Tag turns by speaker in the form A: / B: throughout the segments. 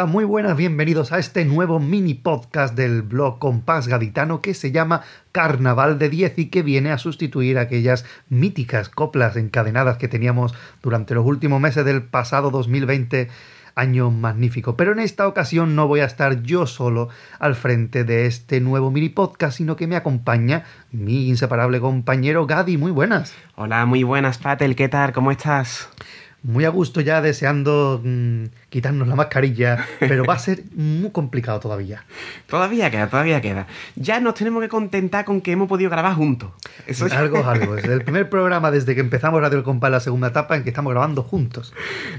A: Hola, muy buenas, bienvenidos a este nuevo mini podcast del blog Compás Gaditano que se llama Carnaval de 10 y que viene a sustituir aquellas míticas coplas encadenadas que teníamos durante los últimos meses del pasado 2020 año magnífico. Pero en esta ocasión no voy a estar yo solo al frente de este nuevo mini podcast, sino que me acompaña mi inseparable compañero Gadi. Muy buenas.
B: Hola, muy buenas, Patel. ¿Qué tal? ¿Cómo estás?
A: muy a gusto ya deseando mm, quitarnos la mascarilla, pero va a ser muy complicado todavía.
B: Todavía queda, todavía queda. Ya nos tenemos que contentar con que hemos podido grabar juntos.
A: Eso es algo, algo. Es el primer programa desde que empezamos Radio El Compás, la segunda etapa, en que estamos grabando juntos.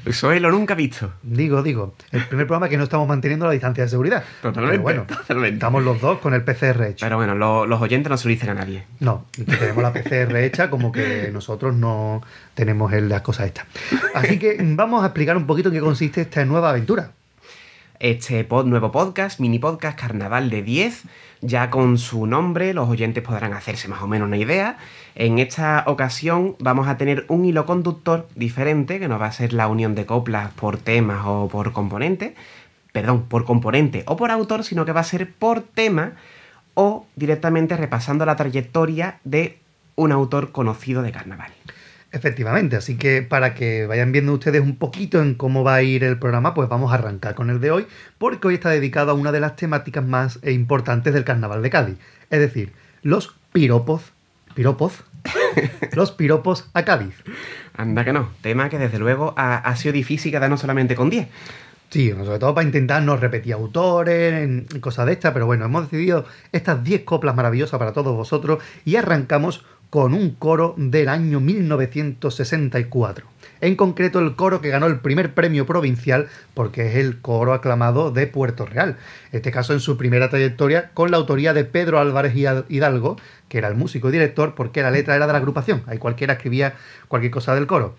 B: Eso es lo nunca visto.
A: Digo, digo. El primer programa que no estamos manteniendo la distancia de seguridad.
B: Totalmente.
A: bueno,
B: totalmente.
A: estamos los dos con el PCR hecho.
B: Pero bueno, los oyentes no se lo dicen a nadie.
A: No, que tenemos la PCR hecha como que nosotros no tenemos las cosas estas. Así que vamos a explicar un poquito en qué consiste nueva aventura.
B: Este nuevo podcast, mini podcast Carnaval de 10, ya con su nombre los oyentes podrán hacerse más o menos una idea. En esta ocasión vamos a tener un hilo conductor diferente, que no va a ser la unión de coplas por temas o por componente, perdón, por componente o por autor, sino que va a ser por tema o directamente repasando la trayectoria de un autor conocido de carnaval.
A: Efectivamente, así que para que vayan viendo ustedes un poquito en cómo va a ir el programa, pues vamos a arrancar con el de hoy, porque hoy está dedicado a una de las temáticas más importantes del Carnaval de Cádiz, es decir, los piropos, piropos, los piropos a Cádiz.
B: Anda que no, tema que desde luego ha, sido difícil quedarnos solamente con 10.
A: Sí, sobre todo para intentar no repetir autores, cosas de estas, pero bueno, hemos decidido estas 10 coplas maravillosas para todos vosotros y arrancamos con un coro del año 1964. En concreto el coro que ganó el primer premio provincial porque es el coro aclamado de Puerto Real. Este caso en su primera trayectoria con la autoría de Pedro Álvarez Hidalgo, que era el músico y director porque la letra era de la agrupación. Ahí cualquiera escribía cualquier cosa del coro.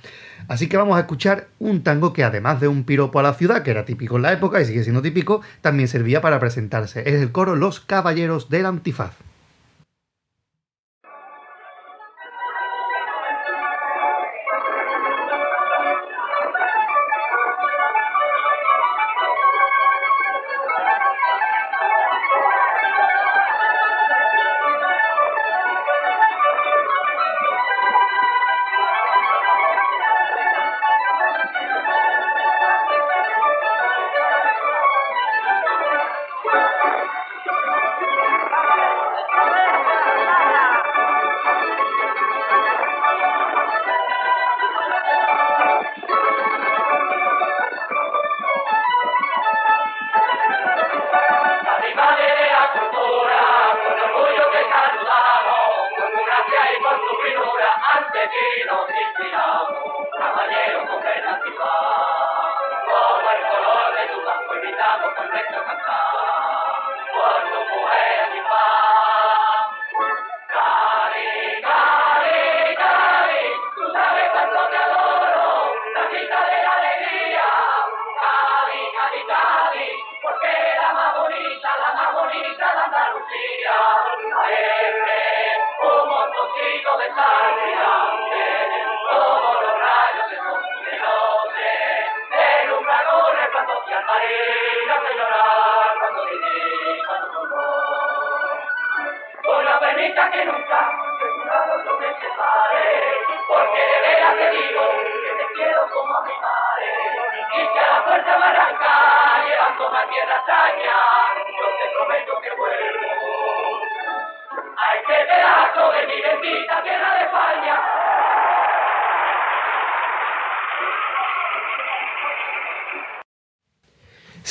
A: Así que vamos a escuchar un tango que además de un piropo a la ciudad, que era típico en la época y sigue siendo típico, también servía para presentarse. Es el coro Los Caballeros del Antifaz. දැක්ක කතා.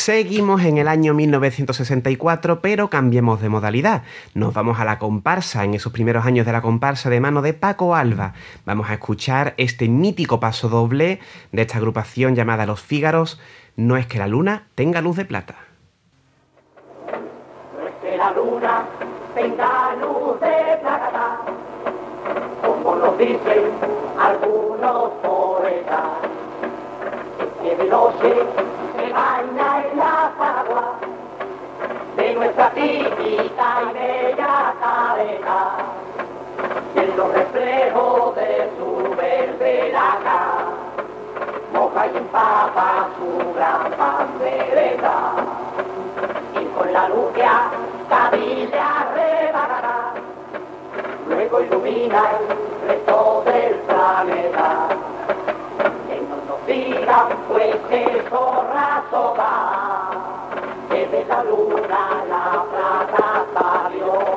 B: Seguimos en el año 1964, pero cambiemos de modalidad. Nos vamos a la comparsa, en esos primeros años de la comparsa de mano de Paco Alba. Vamos a escuchar este mítico paso doble de esta agrupación llamada Los Fígaros, No es que la luna tenga luz de plata.
C: No es que la luna tenga luz de plata, como nos dicen algunos poetas, que de noche baña en la agua de nuestra típica y bella cadena. La luz que a Cádiz le arrebatará, luego ilumina el resto del planeta. Que no nos digan pues que zorrazo va, que de la luna la plata salió.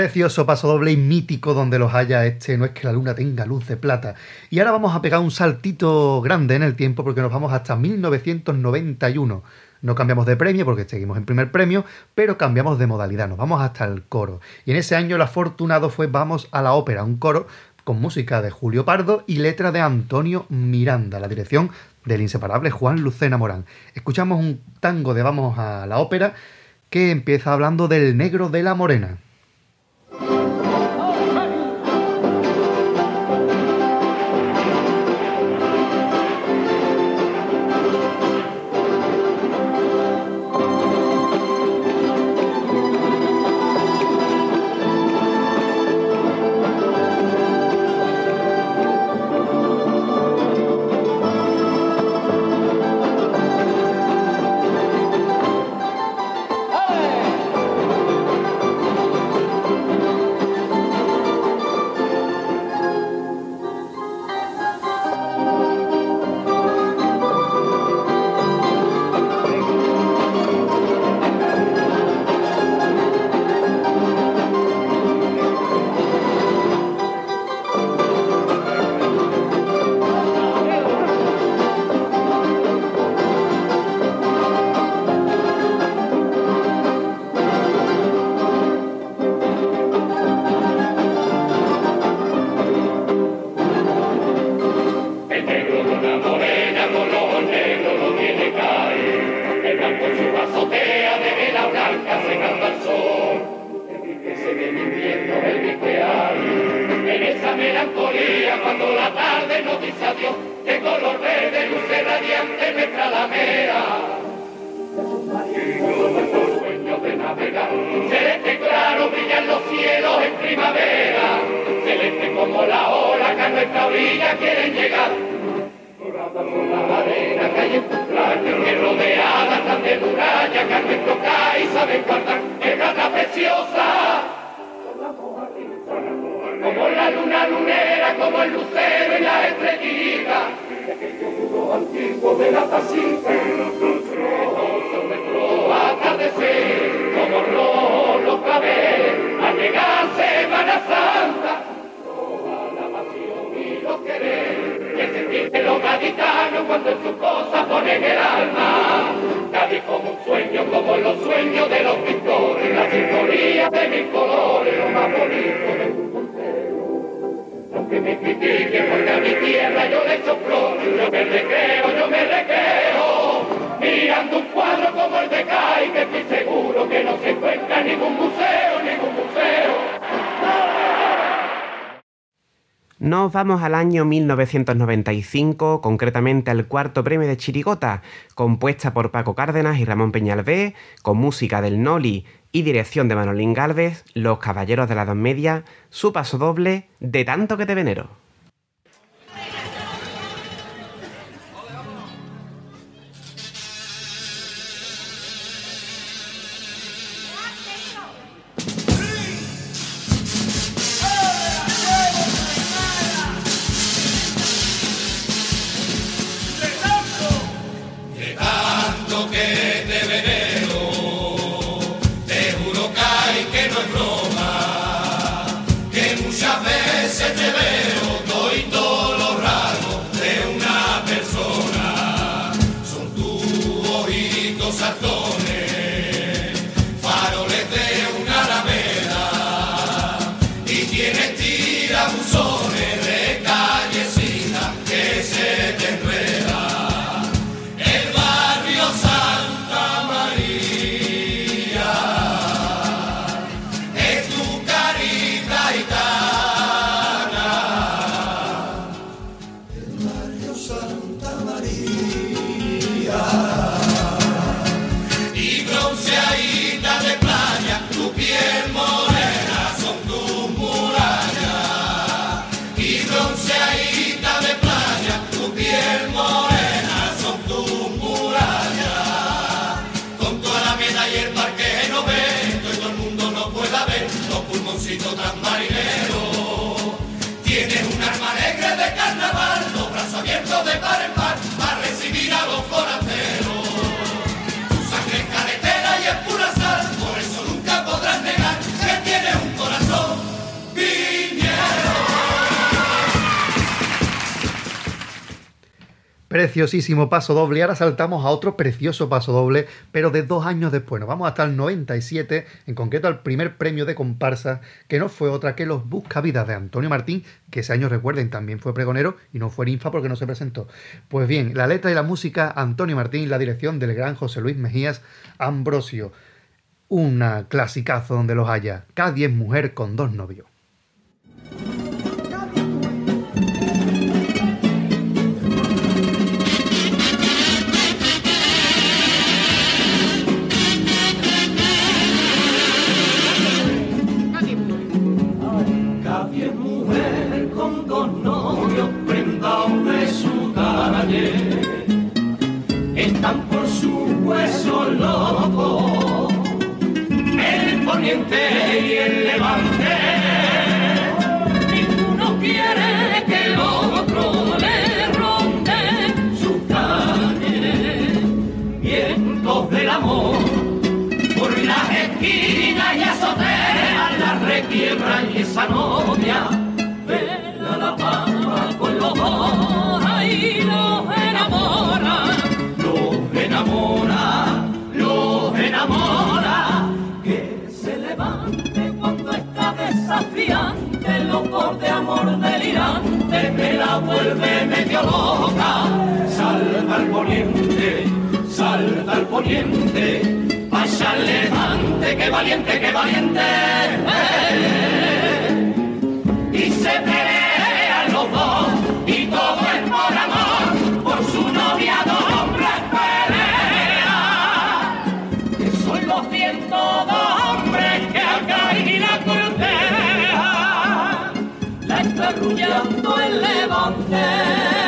A: Precioso paso doble y mítico donde los haya este, no es que la luna tenga luz de plata. Y ahora vamos a pegar un saltito grande en el tiempo porque nos vamos hasta 1991. No cambiamos de premio porque seguimos en primer premio, pero cambiamos de modalidad, nos vamos hasta el coro. Y en ese año el afortunado fue Vamos a la ópera, un coro con música de Julio Pardo y letra de Antonio Miranda, la dirección del inseparable Juan Lucena Morán. Escuchamos un tango de Vamos a la ópera que empieza hablando del negro de la morena.
D: Muralla, que a nuestro cae saben guardar. ¡Qué gata preciosa! Como la luna lunera, como el lucero y la estrellita. De aquellos muros antiguos de la tacita. Son nuestro atardecer, como rojos los claveles. Al llegar Semana Santa, roja la pasión y los querer. Que se siente los gaditanos cuando en su cosa ponen el alma.
B: Nos vamos al año 1995, concretamente al cuarto premio de Chirigota, compuesta por Paco Cárdenas y Ramón Peñalvé, con música del Noli y dirección de Manolín Galvez, Los Caballeros de la Dos Media, su paso doble, De tanto que te venero.
E: Con toda la meta y el parque que todo el mundo no pueda ver los pulmoncitos tan marineros. Tienes un arma negra de carnaval, los brazos abiertos de par en par,
A: Preciosísimo paso doble. Ahora saltamos a otro precioso paso doble, pero de dos años después. Nos vamos hasta el 97, en concreto al primer premio de comparsa, que no fue otra que los Buscavidas de Antonio Martín, que ese año, recuerden, también fue pregonero y no fue ninfa porque no se presentó. Pues bien, la letra y la música, Antonio Martín, la dirección del gran José Luis Mejías Ambrosio. Una clasicazo donde los haya. Cada es mujer con dos novios.
E: Vuelve medio loca, salta al poniente, salta al poniente, vaya al levante, que valiente, que valiente. Y se pelean los dos, y todo es por amor, por su novia dos hombres pelean. Que son los cientos de hombres que acá y la cortejan, la está complex.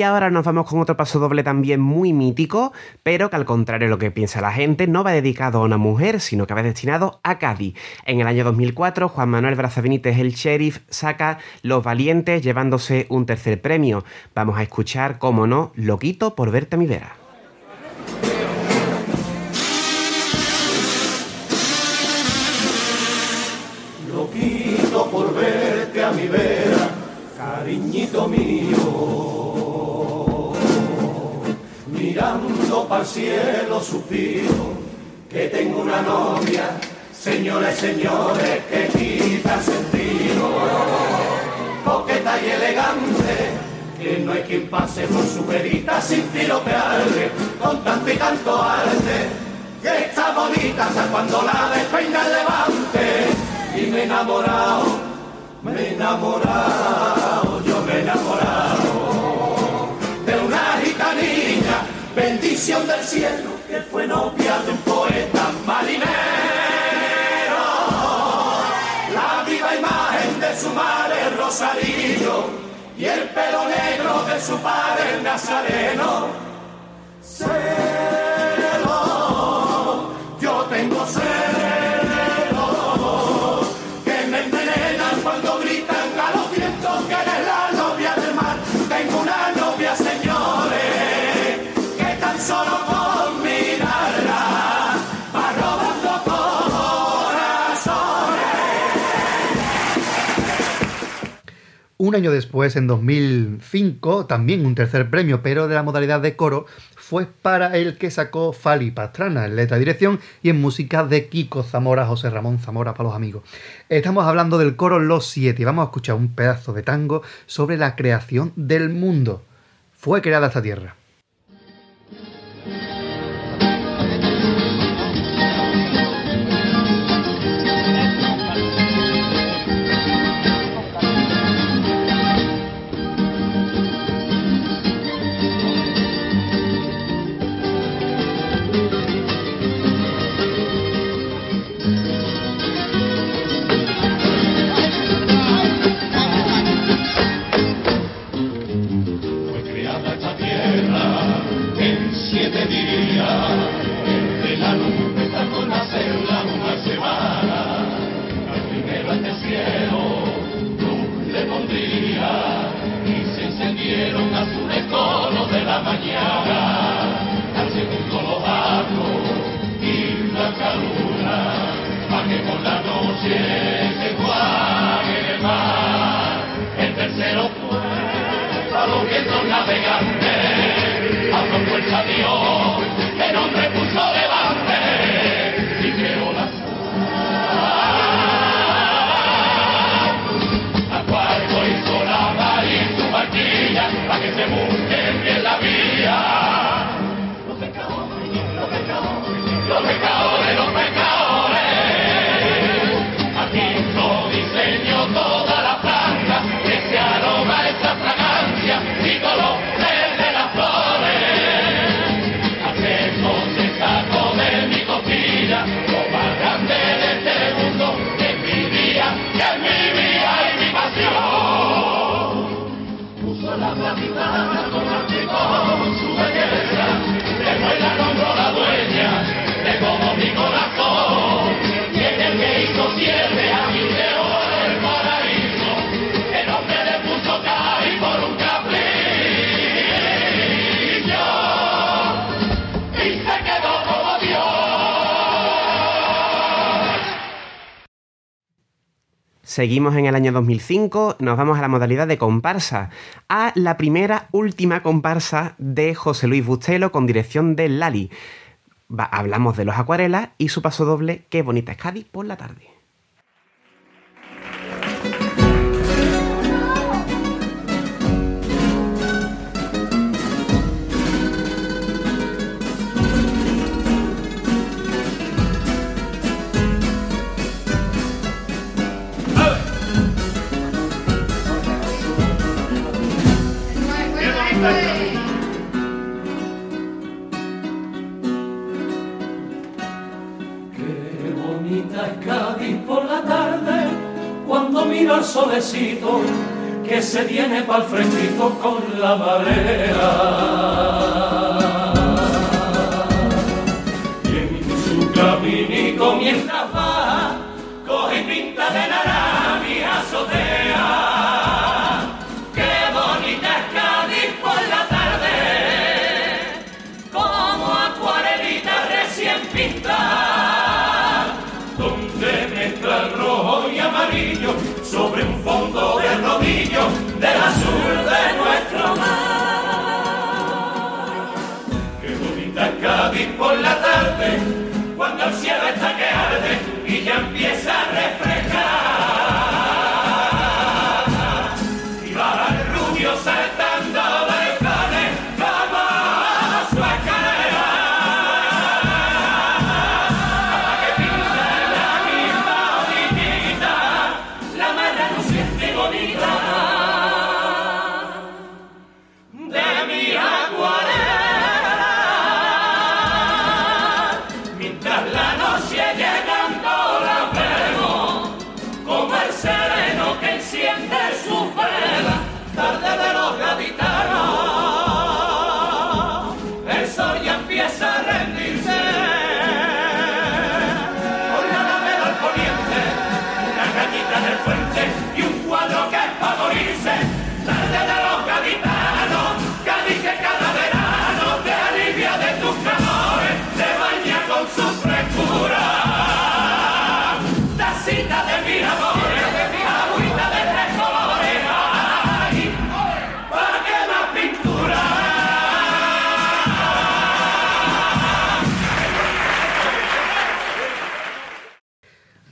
E: Y
B: ahora nos vamos con otro paso doble también muy mítico, pero que al contrario de lo que piensa la gente, no va dedicado a una mujer, sino que va destinado a Cádiz. En el año 2004, Juan Manuel Braza Benítez, el sheriff, saca Los Valientes llevándose un tercer premio. Vamos a escuchar, como no, Loquito por verte a mi vera.
E: Loquito por verte a mi vera, cariñito mío. Para el cielo suspiro que tengo una novia, señores, señores, que quita sentido. Coqueta y elegante, que no hay quien pase por su verita sin tirotearle, con tanto y tanto arte. Que está bonita hasta cuando la despeina el levante. Y me he enamorado, me he enamorado, yo me he enamorado bendición del cielo que fue novia de un poeta marinero, la viva imagen de su madre Rosarillo y el pelo negro de su padre el Nazareno. Celo, yo tengo celo,
A: Un año después, en 2005, también un tercer premio, pero de la modalidad de coro, fue para el que sacó Fali Pastrana en letra dirección y en música de Kiko Zamora, José Ramón Zamora para los amigos. Estamos hablando del coro Los Siete y vamos a escuchar un pedazo de tango sobre la creación del mundo. Fue creada esta tierra.
B: Seguimos en el año 2005, nos vamos a la modalidad de comparsa, a la primera última comparsa de José Luis Bustelo con dirección de Lali. Hablamos de los acuarelas y su paso doble, Qué bonita es Cádiz por la tarde.
E: Qué bonita es Cádiz por la tarde, cuando miro el solecito que se viene pa'l fresquito con la marea. Y en su caminito mientras va, coge pinta de naranja por la tarde, cuando el cielo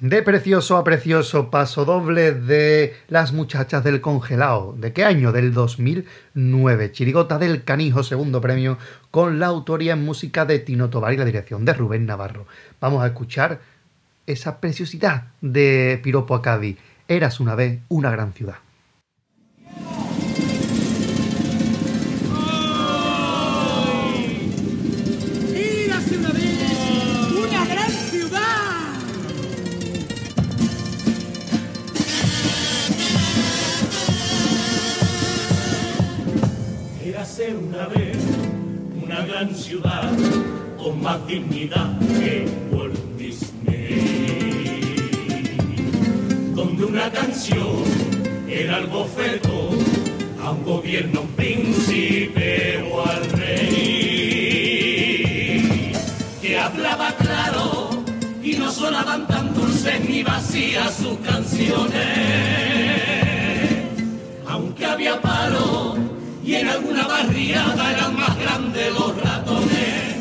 E: De
A: precioso a precioso paso doble de Las muchachas del congelado. ¿De qué año? Del 2009. Chirigota del Canijo, segundo premio, con la autoría en música de Tino Tobar y la dirección de Rubén Navarro. Vamos a escuchar esa preciosidad de Piropo a Cádiz. Eras una vez una gran ciudad.
F: Ciudad
E: con más dignidad que Walt Disney, donde una canción era el bofeto a un gobierno, un príncipe o al rey, que hablaba claro y no sonaban tan dulces ni vacías sus canciones en alguna barriada eran más grandes los ratones.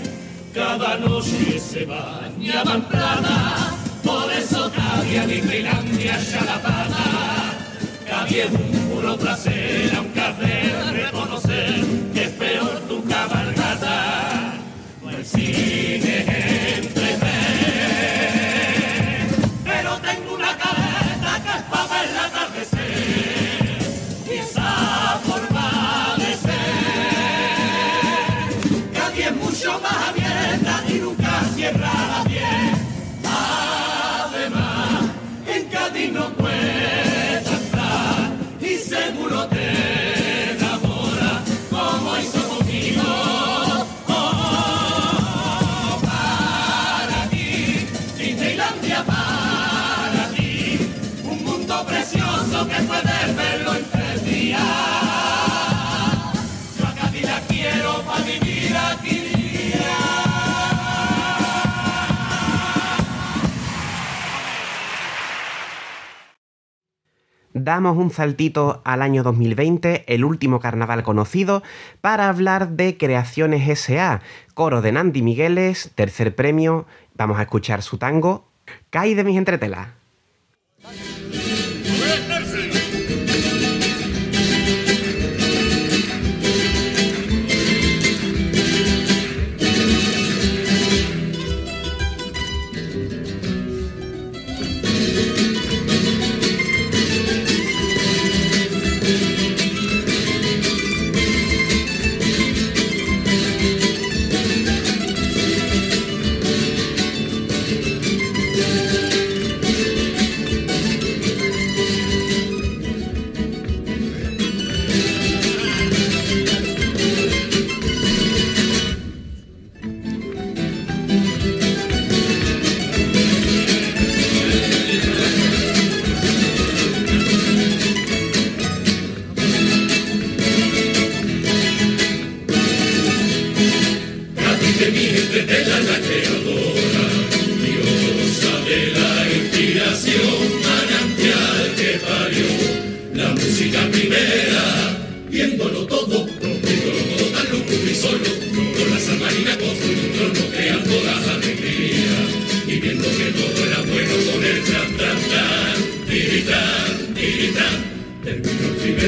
E: Cada noche se bañaban plata, por eso cabía Disneylandia Chalapata. Cabía un puro placer, aunque de reconocer que es peor tu cabalgata. No el cine
B: Damos un saltito al año 2020, el último carnaval conocido, para hablar de Creaciones SA, coro de Nandi Migueles, tercer premio, vamos a escuchar su tango, Caí de mis entretelas.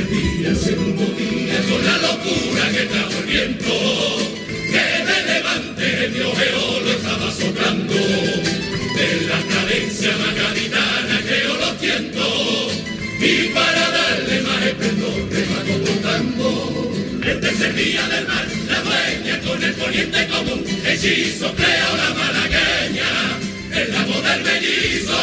E: Día, el segundo día, con la locura que trajo el viento, que de levante el lo estaba soplando, de la cadencia magaditana creó los tientos, y para darle más esplendor remató cortando. El tercer día del mar, la dueña con el poniente común, hechizo creó la malagueña, el lago del mellizo.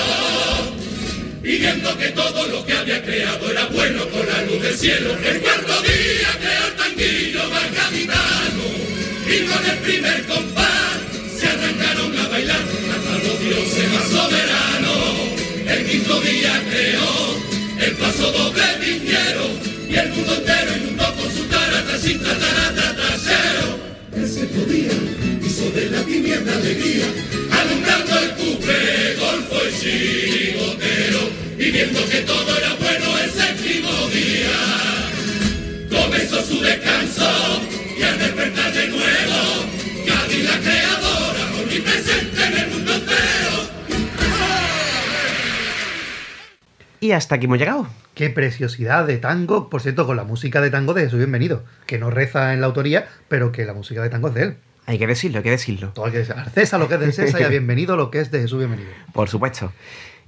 E: Y viendo que todo lo que creado era bueno con la luz del cielo, el cuarto día creó el tanguillo más gaditano. Y con el primer compás se arrancaron a bailar hasta los dioses más soberanos. El quinto día creó el paso doble viñero y el mundo entero inundó con su tarata sin tataratatachero. El sexto día hizo de la tiniebla alegría, alumbrando el cupé, golfo y chirigotero. Y que y al despertar de nuevo, Cádiz la creadora, omnipresente en el mundo entero.
B: Y hasta aquí hemos llegado.
A: Qué preciosidad de tango, por cierto, con la música de tango de Jesús Bienvenido, que no reza en la autoría, pero que la música de tango es de él.
B: Hay que decirlo, hay que decirlo.
A: Todo hay que decir, César lo que es del César y a Bienvenido lo que es de Jesús Bienvenido.
B: Por supuesto.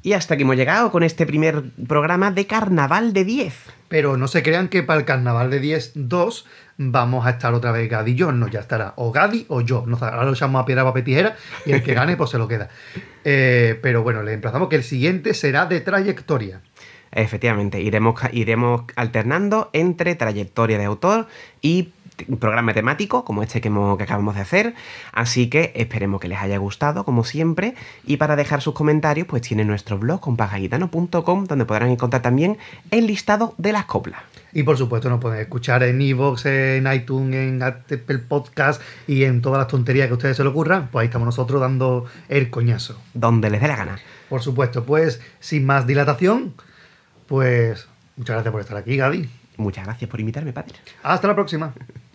B: Y hasta aquí hemos llegado con este primer programa de Carnaval de 10.
A: Pero no se crean que para el carnaval de 10-2 vamos a estar otra vez Gadi y yo. No, ya estará o Gadi o yo. No, ahora lo echamos a piedra, papel, tijera y el que gane pues se lo queda. Eh, pero bueno, le emplazamos que el siguiente será de trayectoria.
B: Efectivamente, iremos, iremos alternando entre trayectoria de autor y programa temático, como este que, hemos- que acabamos de hacer. Así que esperemos que les haya gustado, como siempre. Y para dejar sus comentarios, pues tiene nuestro blog compagaitano.com, donde podrán encontrar también el listado de las coplas.
A: Y por supuesto nos pueden escuchar en Evox, en iTunes, en Apple Podcast y en todas las tonterías que a ustedes se les ocurran. Pues ahí estamos nosotros dando el coñazo.
B: Donde les dé la gana.
A: Por supuesto, pues sin más dilatación, pues muchas gracias por estar aquí, Gadi.
B: Muchas gracias por invitarme, padre.
A: Hasta la próxima.